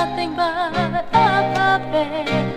nothing but a puppet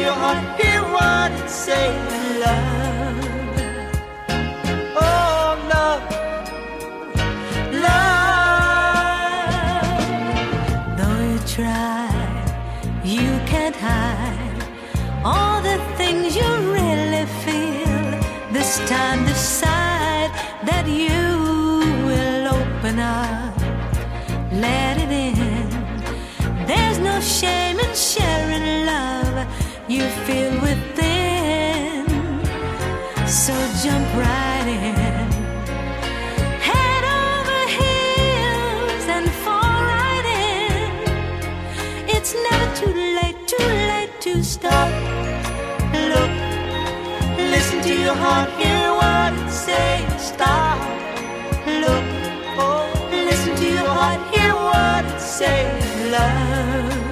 your heart, hear what it says, love. feel within. So jump right in. Head over heels and fall right in. It's never too late, too late to stop. Look, listen to your heart, hear what it says. Stop. Look, oh, listen to your heart, hear what it says. Love.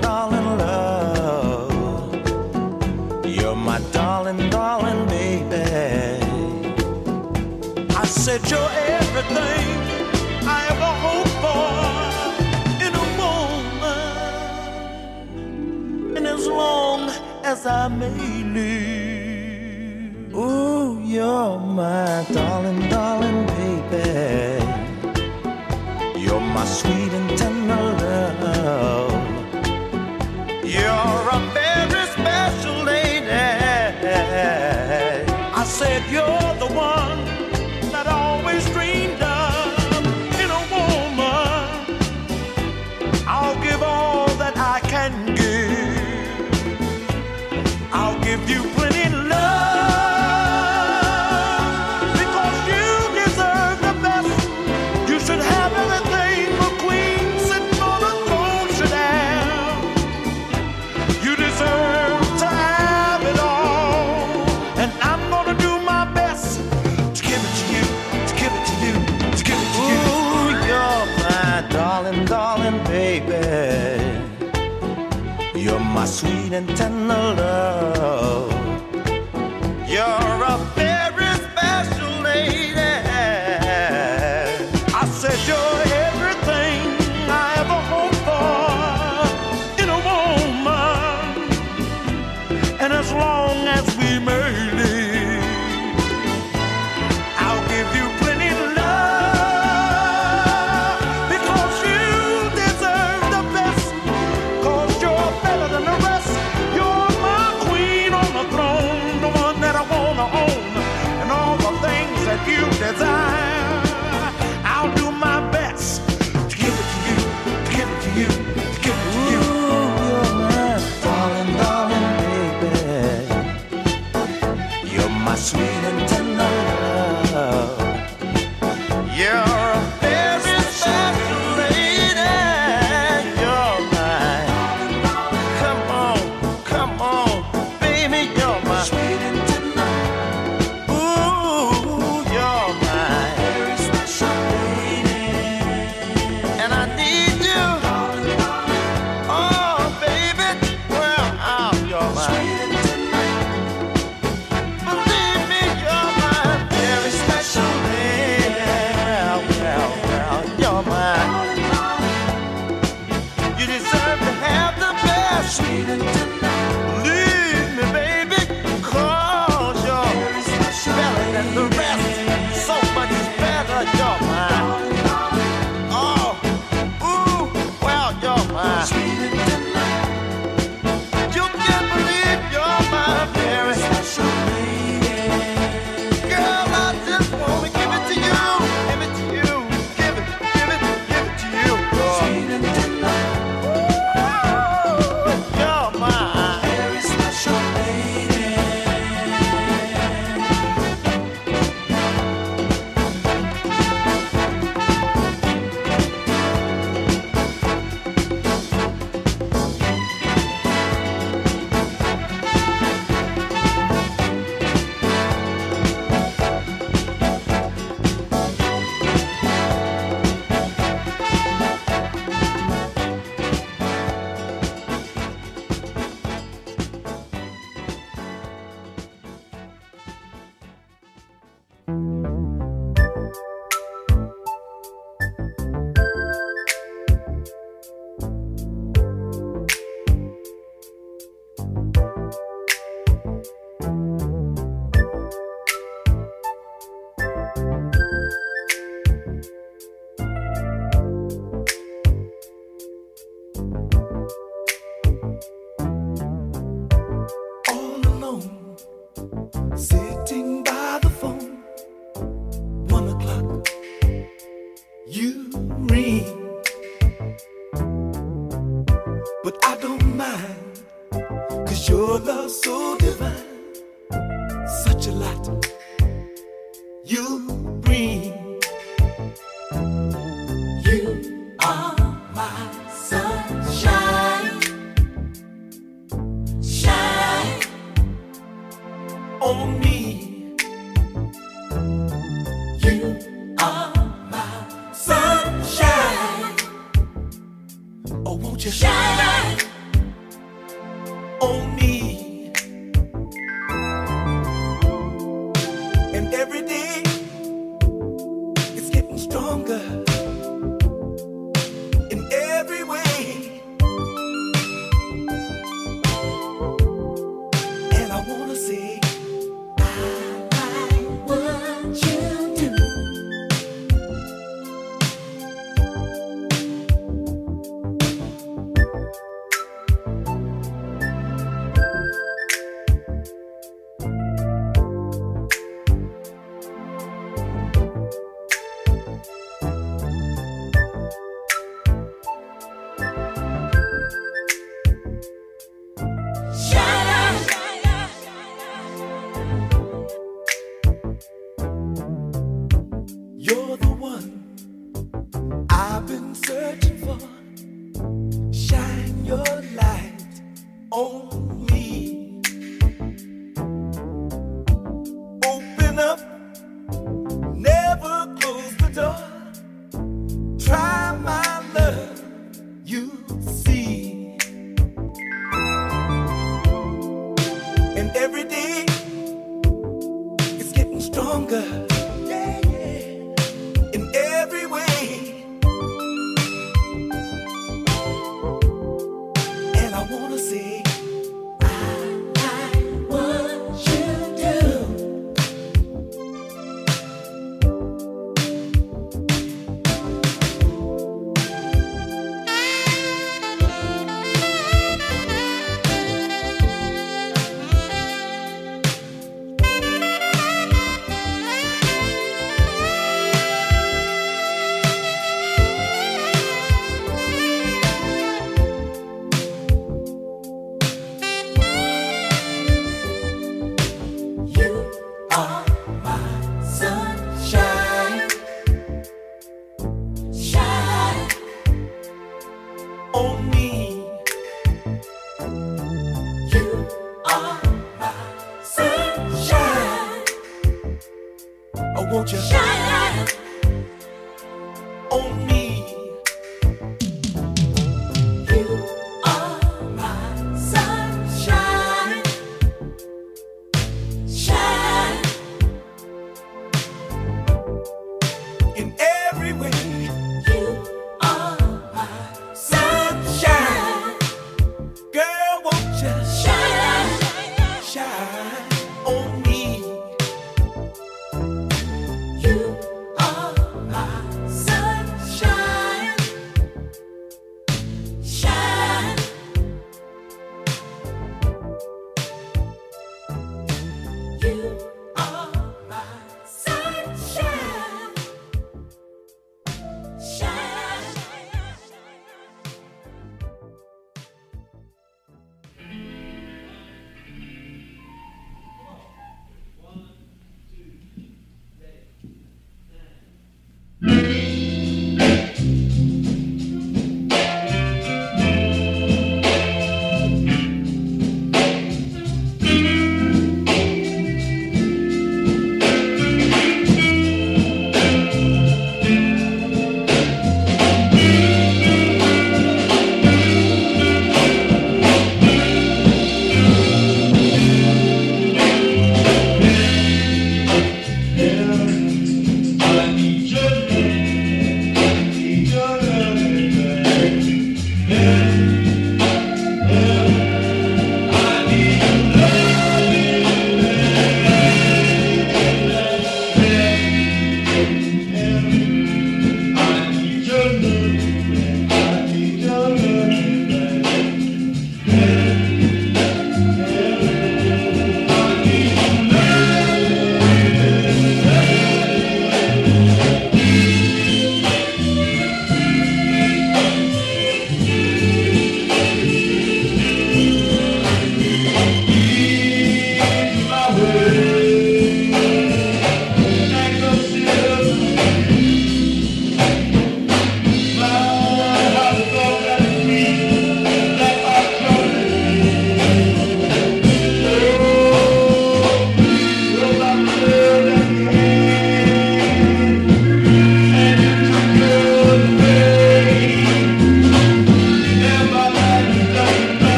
darling love. You're my darling, darling baby. I said you're everything I ever hoped for in a woman. And as long as I may live, ooh, you're my darling, darling baby. You're my sweet and tender love. and the love.